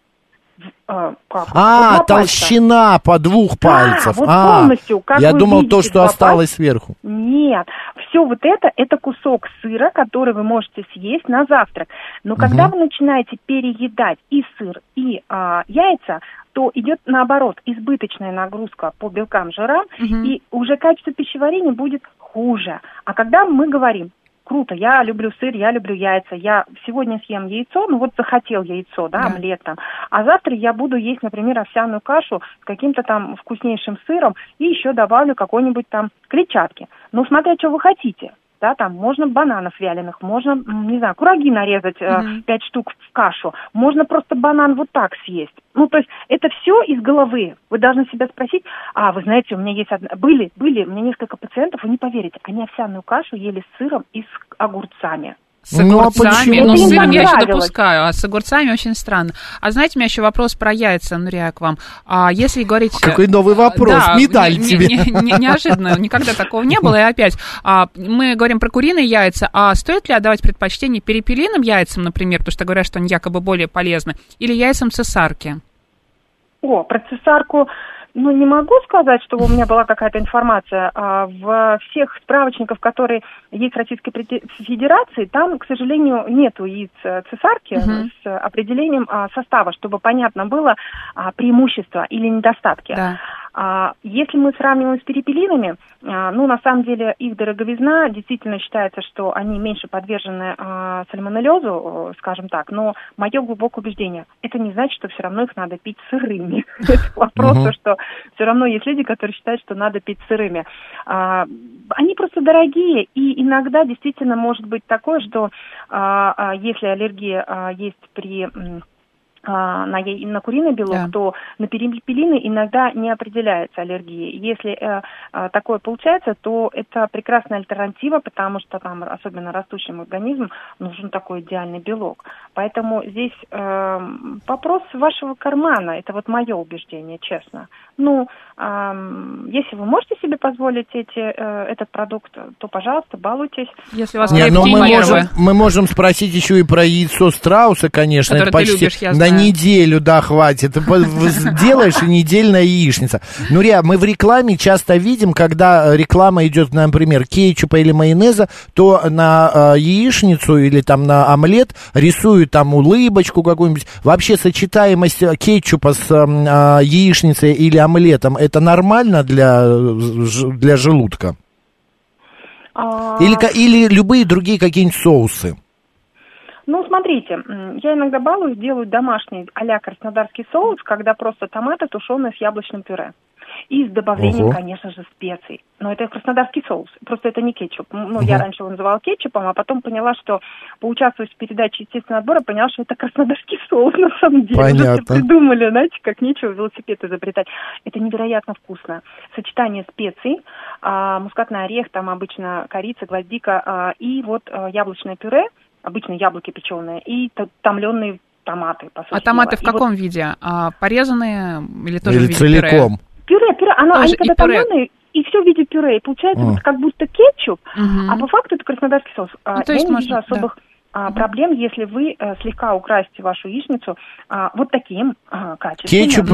Э, как? А, Вот два пальца. толщина по двух Да, пальцев. вот а, полностью, как я думал, видите, то, что осталось сверху. Нет, все вот это, это кусок сыра, который вы можете съесть на завтрак. Но когда вы начинаете переедать и сыр, и а, яйца, то идет наоборот избыточная нагрузка по белкам, жирам, Мгм. и уже качество пищеварения будет хуже. А когда мы говорим, круто, я люблю сыр, я люблю яйца, я сегодня съем яйцо, ну вот захотел яйцо, да, Да. омлет там, а завтра я буду есть, например, овсяную кашу с каким-то там вкуснейшим сыром и еще добавлю какой-нибудь там клетчатки. Ну, смотря, что вы хотите. Да, там можно бананов вяленых, можно, не знаю, кураги нарезать э, Мгм. пять штук в кашу, можно просто банан вот так съесть. Ну, то есть это все из головы. Вы должны себя спросить, а, вы знаете, у меня есть одна... Были, были, у меня несколько пациентов, вы не поверите, они овсяную кашу ели с сыром и с огурцами. С Ну, а огурцами. почему? Ну, Это с им сыром я еще допускаю, а с огурцами очень странно. А знаете, у меня еще вопрос про яйца, Нурия, к вам. А если говорить... Какой новый вопрос, Да, медаль не- не- тебе. не- не- неожиданно, никогда такого не было. И опять, а, мы говорим про куриные яйца, а стоит ли отдавать предпочтение перепелиным яйцам, например, потому что говорят, что они якобы более полезны, или яйцам цесарки? О, про цесарку, ну, не могу сказать, что у меня была какая-то информация. А в всех справочниках, которые есть в Российской Федерации, там, к сожалению, нету яиц э, цесарки Мгм. с определением а, состава, чтобы понятно было а, преимущества или недостатки. Да. А, Если мы сравниваем с перепелинами, а, ну, на самом деле, их дороговизна, действительно считается, что они меньше подвержены а, сальмонеллезу, э, скажем так, но мое глубокое убеждение, это не значит, что все равно их надо пить сырыми. Это Мгм. что все равно есть люди, которые считают, что надо пить сырыми. Они просто дорогие, и иногда действительно может быть такое, что если аллергия есть при на, яй- на куриный белок, то на перепелины иногда не определяется аллергия. Если э, а, такое получается, то это прекрасная альтернатива, потому что там, особенно растущим организмам, нужен такой идеальный белок. Поэтому здесь эм, вопрос вашего кармана, это вот мое убеждение, честно. Ну, ам, если вы можете себе позволить эти, э, этот продукт, то, пожалуйста, балуйтесь. Если у вас Не, ну крепкие мы можем, мы можем спросить еще и про яйцо страуса, конечно. Которое это ты почти любишь, я на знаю. Неделю, да, хватит. Сделаешь и недельная яичница. Ну, Риа, мы в рекламе часто видим, когда э, реклама идет, например, кетчупа или майонеза, то на э, яичницу или там на омлет рисуют там улыбочку какую-нибудь. Вообще сочетаемость э, кетчупа с эм, э, яичницей или омлетом, это нормально для, для желудка? А, Или, или любые другие какие-нибудь соусы? Ну, смотрите, я иногда балуюсь, делаю домашний а-ля краснодарский соус, когда просто томаты тушеные с яблочным пюре. И с добавлением, Ого. конечно же, специй. Но это краснодарский соус, просто это не кетчуп. Ну, я Мгм. раньше его называла кетчупом, а потом поняла, что поучаствовав в передаче «Естественный отбор», я поняла, что это краснодарский соус на самом деле. Уже Понятно. придумали, знаете, как нечего велосипед изобретать. Это невероятно вкусно. Сочетание специй, а, мускатный орех, там обычно корица, гвоздика, а, и вот а, яблочное пюре, обычно яблоки печеные, и томленые томаты, по сути А томаты дела. в И вот каком виде? А, порезанные или тоже Или в виде пюре? целиком? Пюре, пюре, оно, Тоже они когда пюре. томленые, и все в виде пюре, и получается вот как будто кетчуп, Мгм. а по факту это краснодарский соус. А, Ну, то я есть не можно, вижу особых а, проблем, если вы э, слегка украсите вашу яичницу а, вот таким а, качественным. Кетчуп,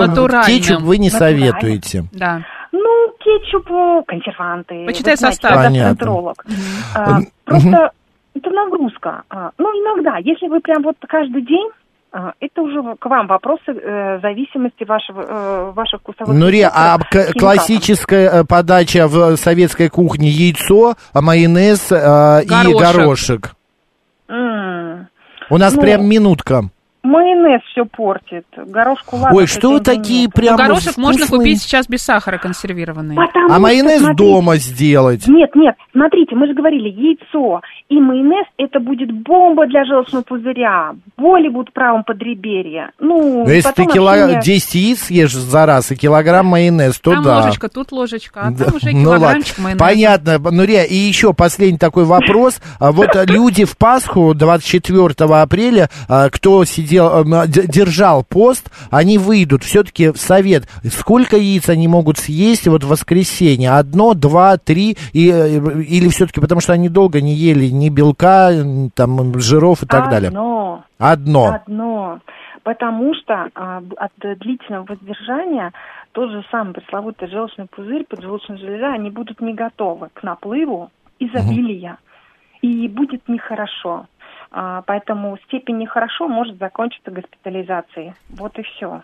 кетчуп вы не Натуральным. советуете. Да. Ну, кетчуп, э, консерванты. Почитай знаете, состав. я Понятно. А. Просто это нагрузка. А, Ну, иногда, если вы прям вот каждый день, а, это уже к вам вопросы э, зависимости вашего, э, ваших вкусовых Ну, а к- классическая э, подача в советской кухне яйцо, а майонез э, и Горошек. горошек. М. У нас Ну, прям минутка. Майонез все портит. Горошку ладно. Ой, что вы такие нет. прям Ну, горошек можно вкусные. купить сейчас без сахара консервированный. Потому А что, майонез смотрите, дома сделать. Нет, нет, смотрите, мы же говорили, яйцо и майонез это будет бомба для желчного пузыря. Боли будут в правом подреберье. Ну, Ну, если ты кило... общение- 10 яиц съешь за раз и килограмм майонез, то Там да. ложечка, тут ложечка, а Да, там уже ну килограммчик ладно. майонеза. Понятно. Ну, Риа, и еще последний такой вопрос. А Вот а, люди в Пасху 24 апреля, а, кто сидел, а, м, д- держал пост, они выйдут все-таки в совет. Сколько яиц они могут съесть вот в воскресенье? Одно, два, три? И, э, или все-таки потому, что они долго не ели ни белка, там, жиров и так далее? Одно. Одно. Одно. Потому что а, от э, длительного воздержания тот же самый пресловутый желчный пузырь, поджелудочная железа, они будут не готовы к наплыву изобилия. И будет нехорошо. А, поэтому степень нехорошо может закончиться госпитализацией. Вот и все.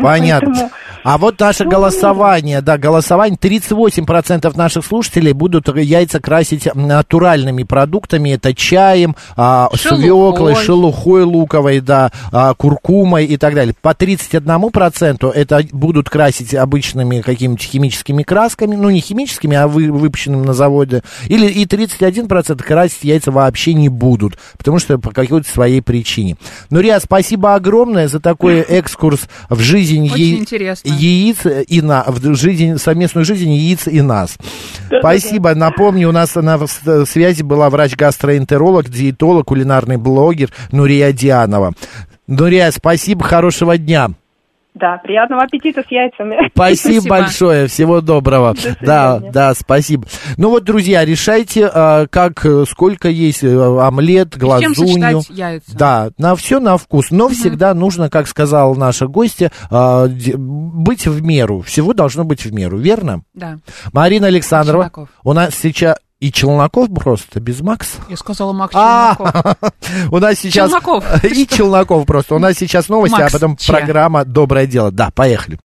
Понятно. А вот наше голосование, да, голосование, 38% наших слушателей будут яйца красить натуральными продуктами, это чаем, а, свеклой, шелухой луковой, да, а, куркумой и так далее. По 31% это будут красить обычными какими-то химическими красками, ну не химическими, а вы, выпущенными на заводе, или и 31% красить яйца вообще не будут, потому что по какой-то своей причине. Ну, Риа, спасибо огромное за такой экскурс в жизнь Очень интересно. яиц и на в жизнь совместную жизнь яиц и нас. Спасибо. Напомню, у нас на с- связи была врач-гастроэнтеролог, диетолог, кулинарный блогер Нурия Дианова. Нурия, спасибо, хорошего дня. Да, приятного аппетита с яйцами. Спасибо, большое, всего доброго. Да, свидания. да, спасибо. Ну вот, друзья, решайте, а, как, э, сколько есть э, омлет, глазунью. яйца? Да, на все на вкус. Но всегда нужно, как сказала наша гостья, а, быть в меру. Всего должно быть в меру, верно? Да. Марина Александрова. Челноков. У нас сейчас и Челноков просто, без Макса. Я сказала Макс А, Челноков. У нас сейчас... Челноков. И Челноков просто. У нас сейчас новости, а потом программа «Доброе дело». Да, поехали.